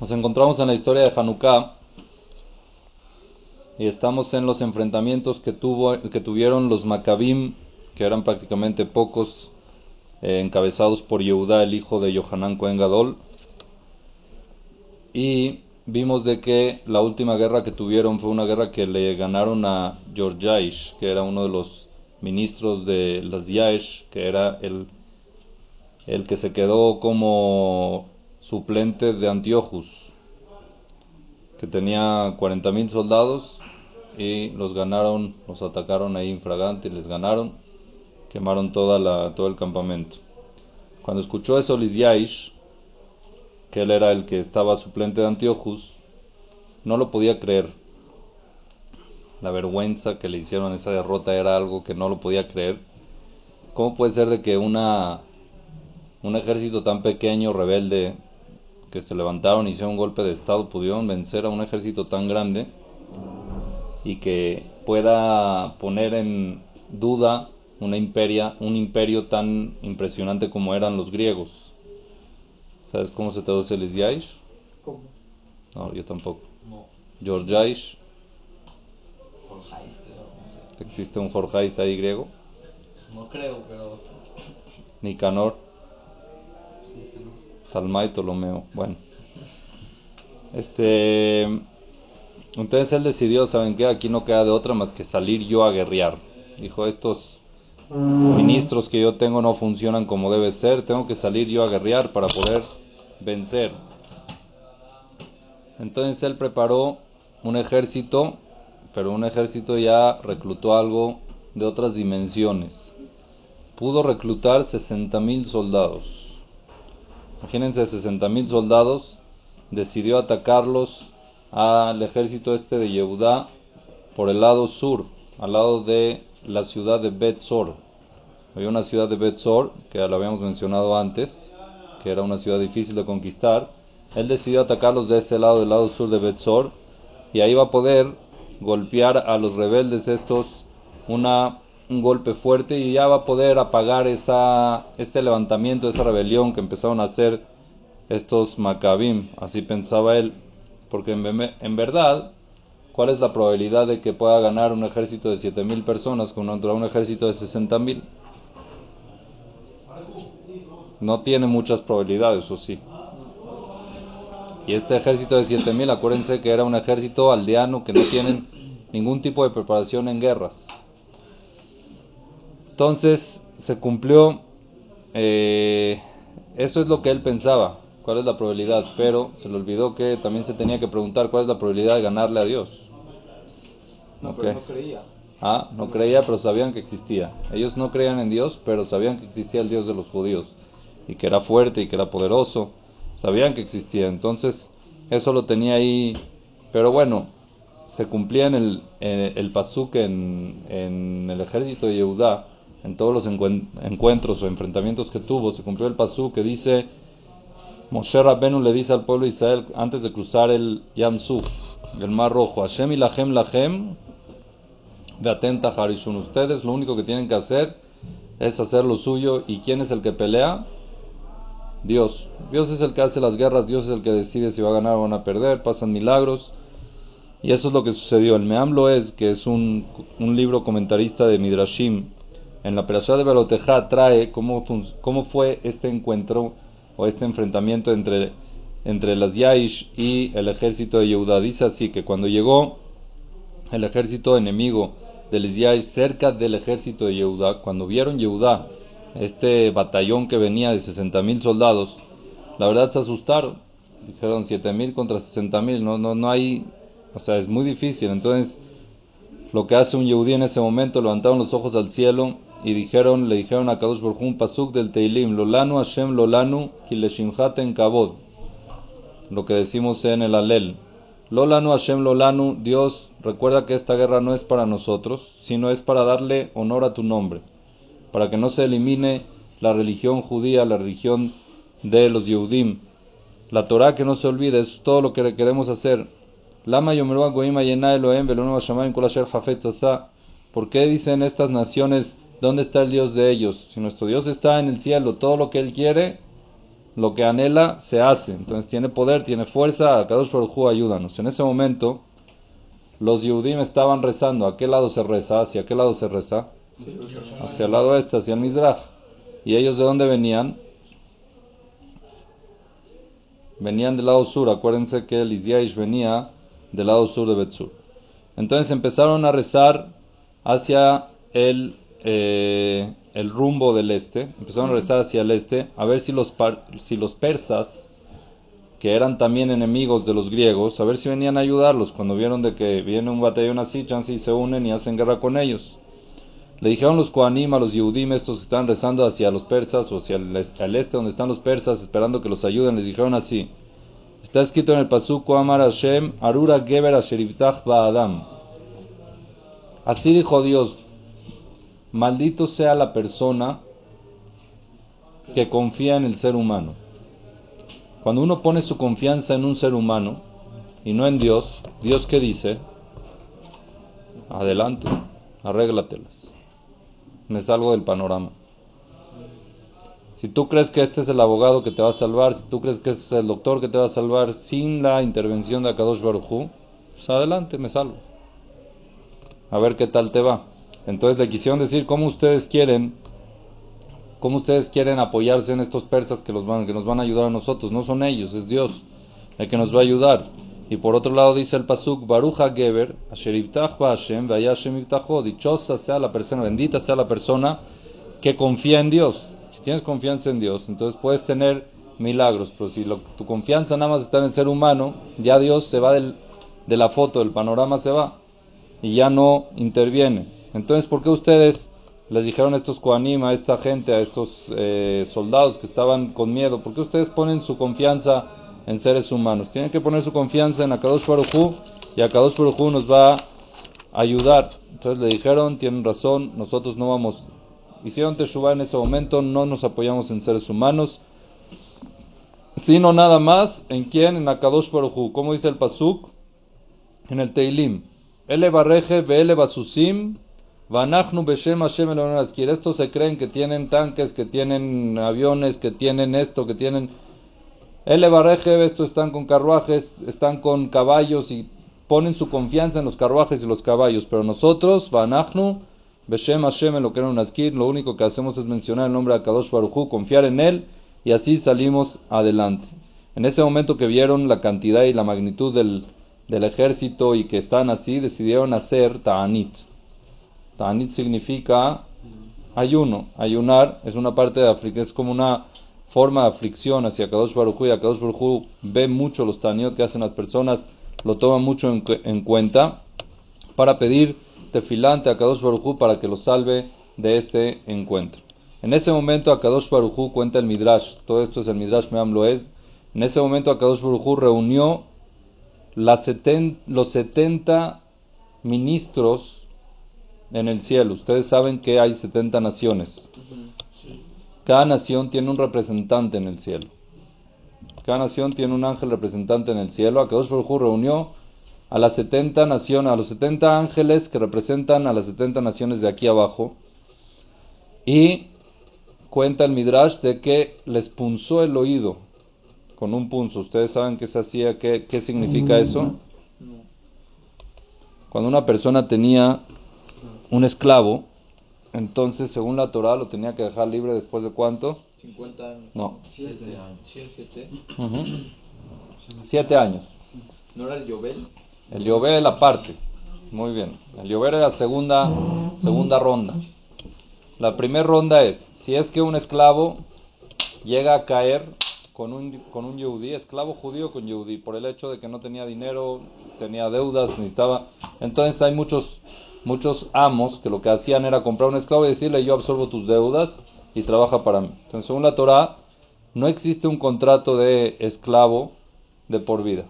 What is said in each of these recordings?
Nos encontramos en la historia de Hanukkah y estamos en los enfrentamientos que, tuvo, que tuvieron los Maccabim, que eran prácticamente pocos, eh, encabezados por Yehudá, el hijo de Yohanan Cohen Gadol. Y vimos de que la última guerra que tuvieron fue una guerra que le ganaron a Georgiaish, que era uno de los ministros de las Yaesh, que era el, el que se quedó como suplente de Antiochus, que tenía 40.000 soldados y los ganaron, los atacaron ahí infragante y les ganaron, quemaron toda la, todo el campamento. Cuando escuchó eso Lizyaish, que él era el que estaba suplente de Antiochus, no lo podía creer. La vergüenza que le hicieron esa derrota era algo que no lo podía creer. ¿Cómo puede ser de que una un ejército tan pequeño, rebelde, que se levantaron y hicieron un golpe de Estado pudieron vencer a un ejército tan grande y que pueda poner en duda una imperia, un imperio tan impresionante como eran los griegos. ¿Sabes cómo se traduce el Isyaish? ¿Cómo? No, yo tampoco. No. Georgiaish, existe un Jorgeis ahí griego. No creo, pero. Nicanor, Salma y Ptolomeo. Bueno. Este. Entonces él decidió, ¿saben qué? Aquí no queda de otra más que salir yo a guerrear. Dijo, estos ministros que yo tengo no funcionan como debe ser, tengo que salir yo a guerrear para poder vencer. Entonces él preparó un ejército, pero un ejército ya reclutó algo de otras dimensiones. Pudo reclutar 60.000 soldados. Imagínense 60.000 soldados, decidió atacarlos al ejército este de Yehudá por el lado sur, al lado de la ciudad de Betzor. Había una ciudad de Betzor, que la habíamos mencionado antes, que era una ciudad difícil de conquistar. Él decidió atacarlos de este lado, del lado sur de Betzor, y ahí va a poder golpear a los rebeldes estos una, un golpe fuerte y ya va a poder apagar esa, este levantamiento, esa rebelión que empezaron a hacer estos Maccabim. Así pensaba él, porque en, en verdad, ¿cuál es la probabilidad de que pueda ganar un ejército de 7.000 personas contra un ejército de 60.000? No tiene muchas probabilidades, o sí. Y este ejército de 7000, acuérdense que era un ejército aldeano que no tienen ningún tipo de preparación en guerras. Entonces se cumplió, eh, eso es lo que él pensaba, cuál es la probabilidad, pero se le olvidó que también se tenía que preguntar cuál es la probabilidad de ganarle a Dios. No, pero no creía. Ah, no creía, pero sabían que existía. Ellos no creían en Dios, pero sabían que existía el Dios de los judíos y que era fuerte y que era poderoso. Sabían que existía. Entonces, eso lo tenía ahí. Pero bueno, se cumplía en el, eh, el pasuk en, en el ejército de Yehudá, en todos los encuen- encuentros o enfrentamientos que tuvo, se cumplió el pasuk que dice: Moshe Rabbenu le dice al pueblo de Israel antes de cruzar el Yam Suf, el Mar Rojo: Hashem y Lahem Lahem atenta, Harishun. Ustedes lo único que tienen que hacer es hacer lo suyo. ¿Y quién es el que pelea? Dios. Dios es el que hace las guerras, Dios es el que decide si va a ganar o van a perder, pasan milagros. Y eso es lo que sucedió. El Meamlo es, que es un libro comentarista de Midrashim, en la Perashá de Belotejá trae cómo, cómo fue este encuentro o este enfrentamiento entre, entre las Yaish y el ejército de Yehuda. Dice así que cuando llegó el ejército enemigo de Lisiai cerca del ejército de Yehudá, cuando vieron Yehudá, este batallón que venía de 60.000 soldados, la verdad se asustaron. Dijeron 7.000 contra 60.000, no, no, no hay, o sea, es muy difícil. Entonces, lo que hace un Yehudí en ese momento, levantaron los ojos al cielo y dijeron, le dijeron a Kadosh Hu, un pasuk del Teilim, Lolanu Hashem Lolanu Kileshimhaten Kabod, lo que decimos en el Alel. Lolanu Hashem Lolanu, Dios, recuerda que esta guerra no es para nosotros, sino es para darle honor a tu nombre, para que no se elimine la religión judía, la religión de los Yehudim. La Torah que no se olvide, es todo lo que queremos hacer. Lama yomeru hayena Elohem asa. ¿Por qué dicen estas naciones, dónde está el Dios de ellos? Si nuestro Dios está en el cielo, todo lo que Él quiere, lo que anhela se hace. Entonces tiene poder, tiene fuerza, Kadosh Baruj ayúdanos. En ese momento, los Yehudim estaban rezando. ¿A qué lado se reza? ¿Hacia qué lado se reza? Hacia el lado este, hacia el. ¿Y ellos de dónde venían? Venían del lado sur. Acuérdense que el Isyaish venía del lado sur de Betzur. Entonces empezaron a rezar hacia el, eh, el rumbo del este. Empezaron a rezar hacia el este. A ver si los, par- si los persas, que eran también enemigos de los griegos, a ver si venían a ayudarlos. Cuando vieron de que viene un batallón así, chance y se unen y hacen guerra con ellos. Le dijeron los Koanim a los Yehudim, estos que están rezando hacia los persas o hacia el, este donde están los persas, esperando que los ayuden, les dijeron así. Está escrito en el Pasuk, Amar Hashem, Arura Geber Asher Yiftach Ba'adam. Así dijo Dios, maldito sea la persona que confía en el ser humano. Cuando uno pone su confianza en un ser humano y no en Dios, ¿Dios qué dice? Adelante, arréglatelas. Me salgo del panorama. Si tú crees que este es el abogado que te va a salvar, si tú crees que este es el doctor que te va a salvar sin la intervención de Akadosh Baruj Hu, pues adelante, me salvo. A ver qué tal te va. Entonces le quisieron decir cómo ustedes quieren, cómo ustedes quieren apoyarse en estos persas que, los van, que nos van a ayudar a nosotros. No son ellos, es Dios el que nos va a ayudar. Y por otro lado dice el pasuk, Baruja Geber, Asher Hashem, Hashem dichosa sea la persona, bendita sea la persona que confía en Dios. Si tienes confianza en Dios, entonces puedes tener milagros, pero si tu confianza nada más está en el ser humano, ya Dios se va del- de la foto, del panorama se va y ya no interviene. Entonces, ¿por qué ustedes les dijeron a estos Koanim, a esta gente, a estos eh, soldados que estaban con miedo, por qué ustedes ponen su confianza en seres humanos? Tienen que poner su confianza en Akadosh Baruj y Akadosh Baruj nos va a ayudar. Entonces le dijeron, tienen razón, nosotros no vamos, hicieron Teshuvah en ese momento, no nos apoyamos en seres humanos, sino nada más en quién, en Akadosh Baruj como dice el Pasuk en el Teilim. Ele barreje veele basusim, vanachnu beshem Hashem. Estos se creen que tienen tanques, que tienen aviones, que tienen esto, que tienen... Ele barreje, estos están con carruajes, están con caballos y ponen su confianza en los carruajes y los caballos. Pero nosotros, vanachnu beshem Hashem lo único que hacemos es mencionar el nombre de Kadosh Baruj Hu, confiar en él y así salimos adelante. En ese momento que vieron la cantidad y la magnitud del ejército y que están así, decidieron hacer ta'anit. Ta'anit significa ayuno. Ayunar es una parte de África, es como una forma de aflicción hacia Kadosh Baruj y Kadosh Baruj ve mucho los ta'anit que hacen las personas, lo toma mucho en, cu- en cuenta para pedir tefilante a Kadosh Baruj para que lo salve de este encuentro. En ese momento Akadosh Baruj cuenta el Midrash, todo esto es el Midrash Meam Loez, en ese momento Akadosh Baruj reunió los 70 ministros en el cielo. Ustedes saben que hay 70 naciones. Cada nación tiene un representante en el cielo. Cada nación tiene un ángel representante en el cielo. Akadosh Baruj reunió a las 70 naciones, a los 70 ángeles que representan a las 70 naciones de aquí abajo. Y cuenta el Midrash de que les punzó el oído con un punzo. ¿Ustedes saben qué se hacía? ¿Qué, qué significa eso? Cuando una persona tenía un esclavo, entonces según la Torah lo tenía que dejar libre después de cuánto? 50 años. No, 7 años. 7. ujú, siete años. ¿No era el Yobel? El Yobel aparte. Muy bien. El Yobel era segunda, segunda ronda. La primera ronda es, si es que un esclavo llega a caer con un, con un yehudí, esclavo judío con yehudí, por el hecho de que no tenía dinero, tenía deudas, necesitaba... Entonces hay muchos, muchos amos que lo que hacían era comprar un esclavo y decirle yo absorbo tus deudas y trabaja para mí. Entonces según la Torah, no existe un contrato de esclavo de por vida.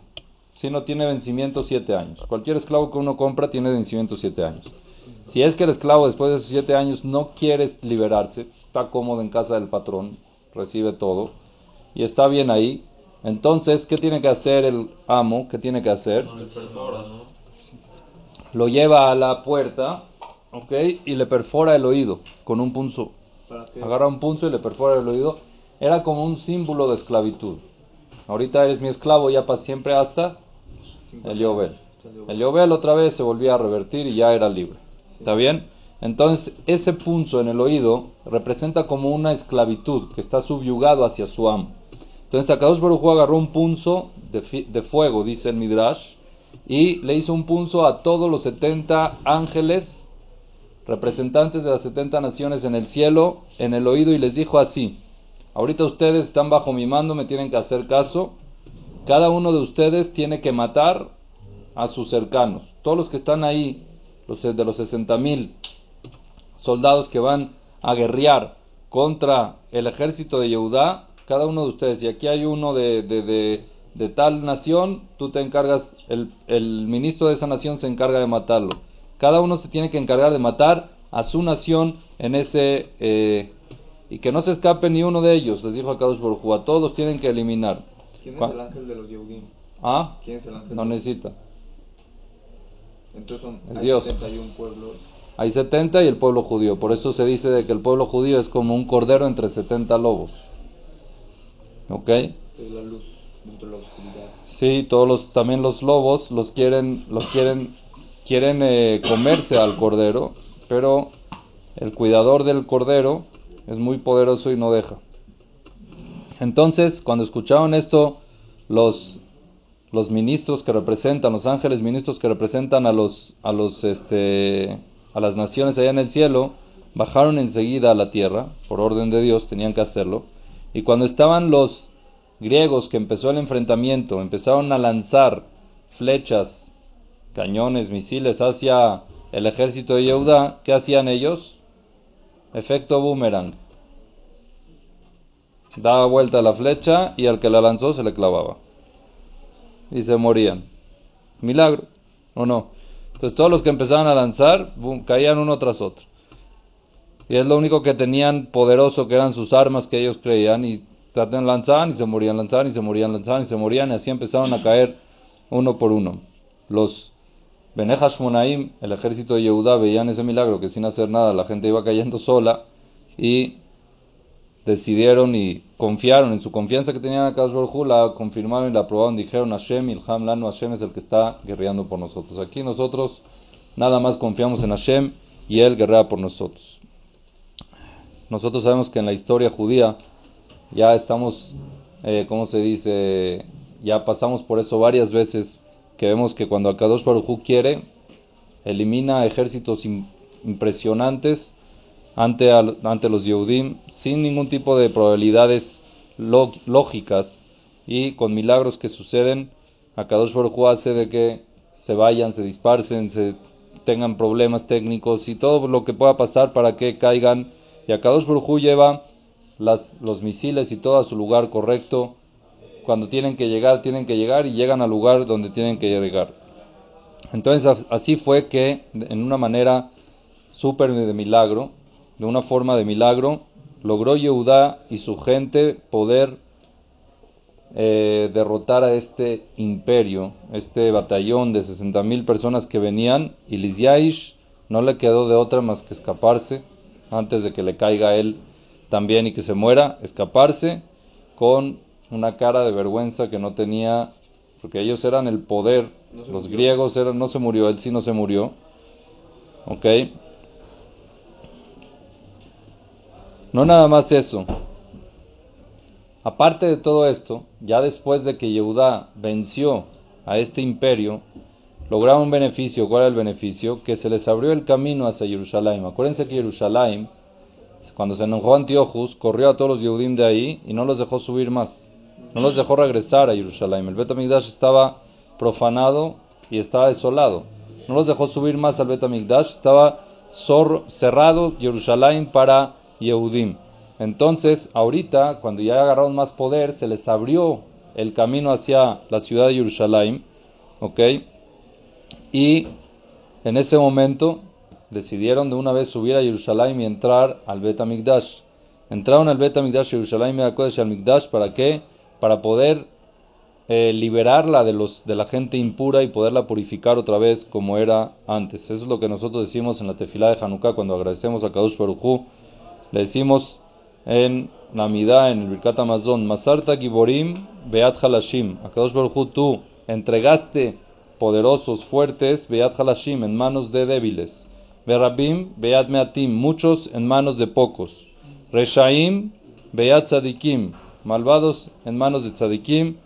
Si no tiene vencimiento siete años. Cualquier esclavo que uno compra tiene vencimiento siete años. Si es que el esclavo después de esos siete años no quiere liberarse, está cómodo en casa del patrón, recibe todo y está bien ahí, entonces, ¿qué tiene que hacer el amo? ¿Qué tiene que hacer? Lo lleva a la puerta, ¿ok? Y le perfora el oído con un punzo. Agarra un punzo y le perfora el oído era como un símbolo de esclavitud. Ahorita eres mi esclavo ya para siempre hasta el Yobel. El Yobel otra vez se volvía a revertir y ya era libre. ¿Está bien? Entonces, ese punzo en el oído representa como una esclavitud que está subyugado hacia su amo. Entonces, Akadosh Baruj Hu agarró un punzo de, de, fuego, dice el Midrash, y le hizo un punzo a todos los 70 ángeles, representantes de las 70 naciones en el cielo, en el oído, y les dijo así: Ahorita ustedes están bajo mi mando, me tienen que hacer caso. Cada uno de ustedes tiene que matar a sus cercanos. Todos los que están ahí, los de los 60 mil soldados que van a guerrear contra el ejército de Yehudá, cada uno de ustedes, y aquí hay uno de, de, de, tal nación, tú te encargas, el, el, ministro de esa nación se encarga de matarlo. Cada uno se tiene que encargar de matar a su nación en ese... Eh, y que no se escape ni uno de ellos, les dijo a Kadosh Baruj a todos tienen que eliminar. ¿Quién es el ángel de los Yehudim? ¿Ah? ¿Quién es el ángel? No necesita. Entonces son, Es hay Dios. 71 pueblos. Hay 70 y el pueblo judío. Por eso se dice de que el pueblo judío es como un cordero entre 70 lobos. ¿Ok? Es la luz dentro. Sí, todos los, también los lobos los quieren, los quieren, quieren eh, comerse al cordero, pero el cuidador del cordero es muy poderoso y no deja. Entonces, cuando escucharon esto, los, los ministros que representan, los ángeles ministros que representan a los, a los, este, a las naciones allá en el cielo, bajaron enseguida a la tierra, por orden de Dios, tenían que hacerlo. Y cuando estaban los griegos que empezó el enfrentamiento, empezaron a lanzar flechas, cañones, misiles hacia el ejército de Yehuda, ¿qué hacían ellos? Efecto boomerang. Daba vuelta la flecha y al que la lanzó se le clavaba. Y se morían. Milagro, ¿o no? Entonces todos los que empezaban a lanzar, caían uno tras otro. Y es lo único que tenían poderoso, que eran sus armas que ellos creían, y tratan lanzaban y se morían, lanzaban y se morían, lanzaban y se morían, y así empezaron a caer uno por uno. Los Benejas Monaim, el ejército de Yehudá, veían ese milagro que sin hacer nada la gente iba cayendo sola y decidieron y confiaron en su confianza que tenían a Kadosh la confirmaron y la aprobaron, dijeron Hashem, Ilham Lanu, Hashem es el que está guerreando por nosotros. Aquí nosotros nada más confiamos en Hashem y Él guerrea por nosotros. Nosotros sabemos que en la historia judía ya estamos, eh, ¿cómo se dice? Ya pasamos por eso varias veces, que vemos que cuando Akadosh Baruj quiere, elimina ejércitos impresionantes ante, ante los Yehudim sin ningún tipo de probabilidades lógicas y con milagros que suceden, Akadosh Baruj hace de que se vayan, se dispersen, se tengan problemas técnicos y todo lo que pueda pasar para que caigan. Y Akadosh Baruj lleva las, los misiles y todo a su lugar correcto. Cuando tienen que llegar, tienen que llegar y llegan al lugar donde tienen que llegar. Entonces así fue que en una manera súper de milagro, de una forma de milagro, logró Yehudá y su gente poder eh, derrotar a este imperio, este batallón de 60.000 personas que venían, y Lizyaish no le quedó de otra más que escaparse antes de que le caiga a él también y que se muera, escaparse con una cara de vergüenza que no tenía, porque ellos eran el poder, No los murió. griegos eran, no se murió, él sí no se murió, ¿ok? No nada más eso. Aparte de todo esto, ya después de que Yehudá venció a este imperio, lograron un beneficio. ¿Cuál era el beneficio? Que se les abrió el camino hacia Jerusalén. Acuérdense que Jerusalén, cuando se enojó Antiochus, corrió a todos los Yehudim de ahí y no los dejó subir más. No los dejó regresar a Jerusalén. El Bet HaMikdash estaba profanado y estaba desolado. No los dejó subir más al Bet HaMikdash. Estaba cerrado Jerusalén para Yehudim. Entonces, ahorita, cuando ya agarraron más poder, se les abrió el camino hacia la ciudad de Jerusalén, ¿ok? Y en ese momento decidieron de una vez subir a Jerusalén y entrar al Bet HaMikdash. Entraron al Bet HaMikdash, Jerusalén y a al Mikdash, ¿para qué? Para poder eh, liberarla de, los, de la gente impura y poderla purificar otra vez como era antes. Eso es lo que nosotros decimos en la tefilá de Hanukkah cuando agradecemos a Kadosh Baruj. Le decimos en la Midá, en el Birkat Amazon, Masarta Giborim Beat Halashim, Akadosh Baruj Hu, tú entregaste poderosos, fuertes, Beat Halashim, en manos de débiles, Berabim Beat Meatim, muchos en manos de pocos, Reshaim Beat Tzadikim, malvados en manos de Tzadikim,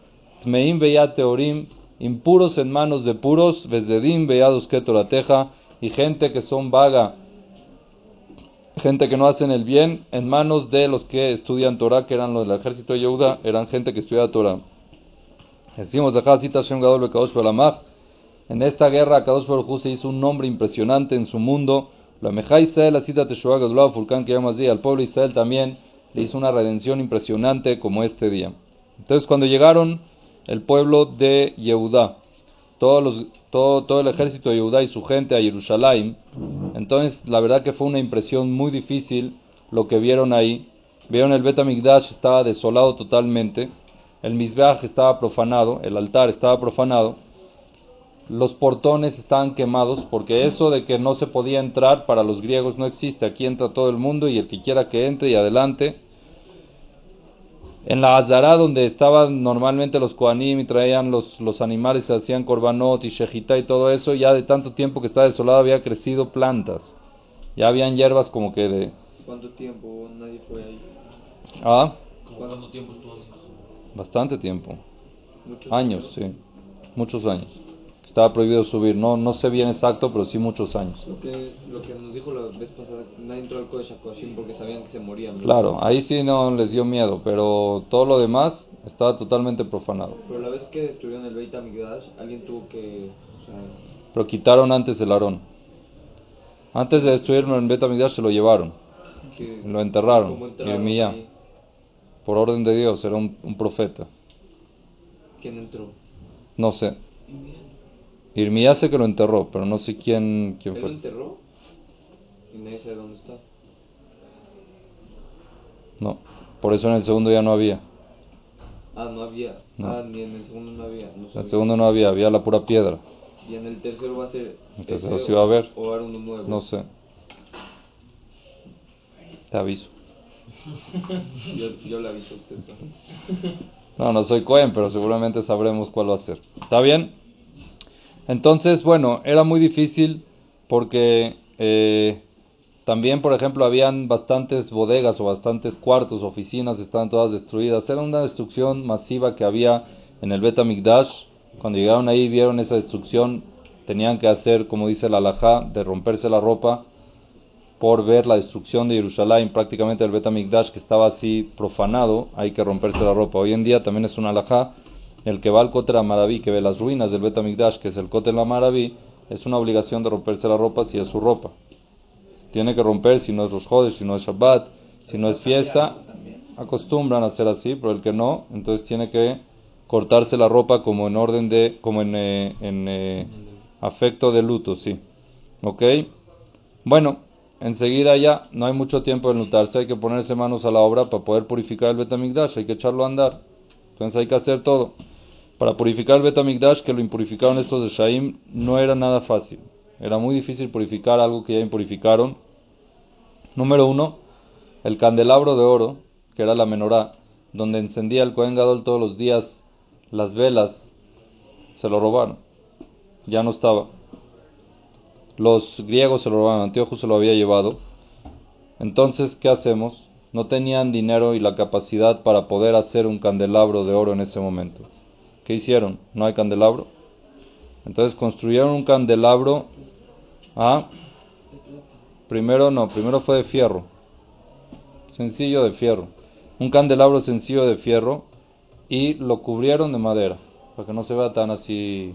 Tmeim Beat Teorim, impuros en manos de puros, Bezedim Beados Ketorateja, y gente que son vaga gente que no hacen el bien en manos de los que estudian Torah, que eran los del ejército de Yehuda, eran gente que estudiaba Torah. Decimos En esta guerra, Kadosh Baruj se hizo un nombre impresionante en su mundo. La Meja Israel, la cita Teshua Gadulá Fulcán, que así, al pueblo Israel también le hizo una redención impresionante como este día. Entonces, cuando llegaron el pueblo de los, todo, el ejército de Judá y su gente a Jerusalén. Entonces, la verdad que fue una impresión muy difícil lo que vieron ahí. Vieron el Bet estaba desolado totalmente, el Mizbeach estaba profanado, el altar estaba profanado, los portones estaban quemados, porque eso de que no se podía entrar para los griegos no existe. Aquí entra todo el mundo y el que quiera que entre y adelante. En la Azara, donde estaban normalmente los Koanim y traían los, los animales, se hacían korbanot y shejita y todo eso, ya de tanto tiempo que estaba desolado había crecido plantas. Ya habían hierbas como que de... ¿Cuánto tiempo nadie fue ahí? ¿Ah? ¿Cuánto tiempo estuvo? Bastante tiempo. Muchos Años, sí. Muchos años. Estaba prohibido subir. No, no sé bien exacto, pero sí muchos años. Lo que, lo que nos dijo la vez pasada, nadie entró al Kodesh porque sabían que se morían. ¿no? Claro, ahí sí no les dio miedo, pero todo lo demás estaba totalmente profanado. Pero la vez que destruyeron el Beit HaMikdash, alguien tuvo que... O sea, Pero quitaron antes el Aarón. Antes de destruirlo en Betamigdash se lo llevaron. que, Lo enterraron. ¿Cómo entraron Jeremías, ahí? por orden de Dios, era un, un profeta. ¿Quién entró? No sé. Irmías sé que lo enterró, pero no sé quién, quién ¿Él lo fue. enterró? Y nadie sabe dónde está. No. Por eso en el segundo ya no había. Ah, no había. No. Ah, ni en el segundo no había. No En el segundo no había, había la pura piedra. Y en el tercero va a ser... El tercero sí va a haber. O va a haber uno nuevo. No sé. Te aviso. Yo, yo le aviso a usted. ¿no? No, no soy Cohen, pero seguramente sabremos cuál va a ser. ¿Está bien? Entonces, bueno, era muy difícil porque eh, también, por ejemplo, habían bastantes bodegas o bastantes cuartos, oficinas, estaban todas destruidas. Era una destrucción masiva que había en el Bet Mikdash. Cuando llegaron ahí vieron esa destrucción, tenían que hacer, como dice la alajá, de romperse la ropa por ver la destrucción de Jerusalén, prácticamente el Bet Mikdash que estaba así profanado, hay que romperse la ropa. Hoy en día también es una alajá, el que va al Kotel Amaraví, que ve las ruinas del Bet Mikdash, que es el Kotel Amaraví, es una obligación de romperse la ropa si es su ropa. Tiene que romper si no es los jodes, si no es Shabbat, si no es fiesta, acostumbran a hacer así, pero el que no, entonces tiene que cortarse la ropa como en orden de, como en, eh, en eh, afecto de luto, sí. ¿Ok? Bueno, enseguida ya no hay mucho tiempo de lutarse, hay que ponerse manos a la obra para poder purificar el Betamigdash, hay que echarlo a andar. Entonces hay que hacer todo. Para purificar el Betamigdash, que lo impurificaron estos de Shaim, no era nada fácil. Era muy difícil purificar algo que ya impurificaron. Número uno, el candelabro de oro, que era la menorá, donde encendía el Kohen Gadol todos los días las velas, se lo robaron. Ya no estaba. Los griegos se lo robaron, Antíoco se lo había llevado. Entonces, ¿qué hacemos? No tenían dinero y la capacidad para poder hacer un candelabro de oro en ese momento. ¿Qué hicieron? ¿No hay candelabro? Entonces construyeron un candelabro. ¿Ah? Primero no, primero fue de fierro. Sencillo de fierro. Un candelabro sencillo de fierro y lo cubrieron de madera para que no se vea tan así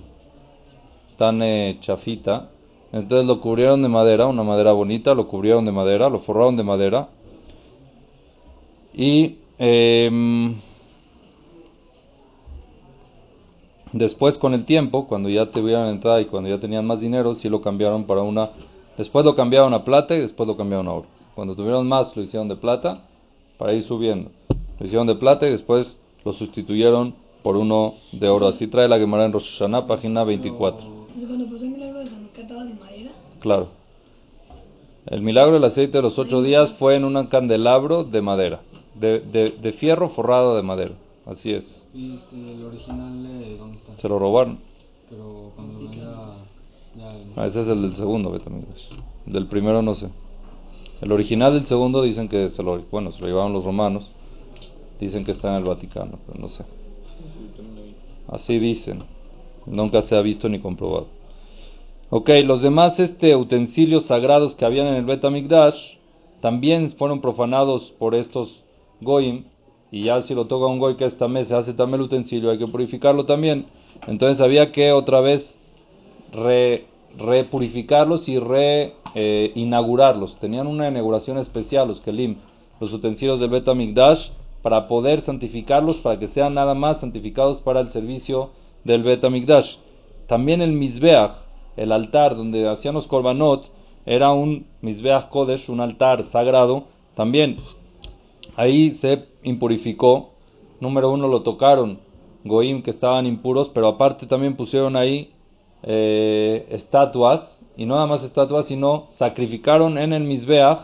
tan eh, chafita. Entonces lo cubrieron de madera, una madera bonita, lo cubrieron de madera, lo forraron de madera. Y em, después con el tiempo, cuando ya tuvieron entrada y cuando ya tenían más dinero, sí lo cambiaron para una... Después lo cambiaron a plata y después lo cambiaron a oro. Cuando tuvieron más lo hicieron de plata para ir subiendo. Lo hicieron de plata y después lo sustituyeron por uno de oro. Así trae la Gemara en Rosh Hashanah, página 24. Entonces, cuando pasó el milagro de Hanukkah estaba de madera. Claro. El milagro del aceite de los ocho días fue en un candelabro de madera. de, de, de fierro forrado de madera. Así es. ¿Y este, el original eh, dónde está? Se lo robaron. Pero cuando venga ya... Ah, ese es el del segundo Betamigdash. Del primero no sé. El original del segundo dicen que se lo, bueno, se lo llevaron los romanos. Dicen que está en el Vaticano, pero no sé. Así dicen. Nunca se ha visto ni comprobado. Ok, los demás este, utensilios sagrados que habían en el Betamigdash también fueron profanados por estos goyim. Y ya si lo toca un goy que esta mes se hace también el utensilio, hay que purificarlo también. Entonces había que otra vez re, repurificarlos y re eh. Tenían una inauguración especial los kelim, los utensilios del Betamigdash, para poder santificarlos, para que sean nada más santificados para el servicio del Betamigdash. También el Mizbeach, el altar donde hacían los korbanot, era un Mizbeach Kodesh, un altar sagrado. También ahí se impurificó. Número uno lo tocaron goim que estaban impuros, pero aparte también pusieron ahí eh, estatuas, y no nada más estatuas, sino sacrificaron en el Mizbeach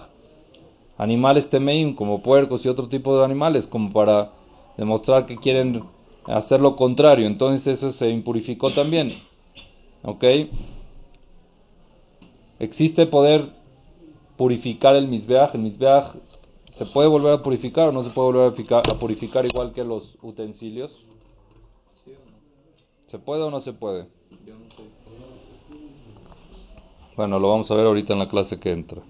animales temeim, como puercos y otro tipo de animales, como para demostrar que quieren hacer lo contrario. Entonces eso se impurificó también. ¿Ok? Existe poder purificar el Mizbeach. El Mizbeach se puede volver a purificar o no se puede volver a purificar, igual que los utensilios. ¿Se puede o no se puede? Yo no sé. Bueno, lo vamos a ver ahorita en la clase que entra.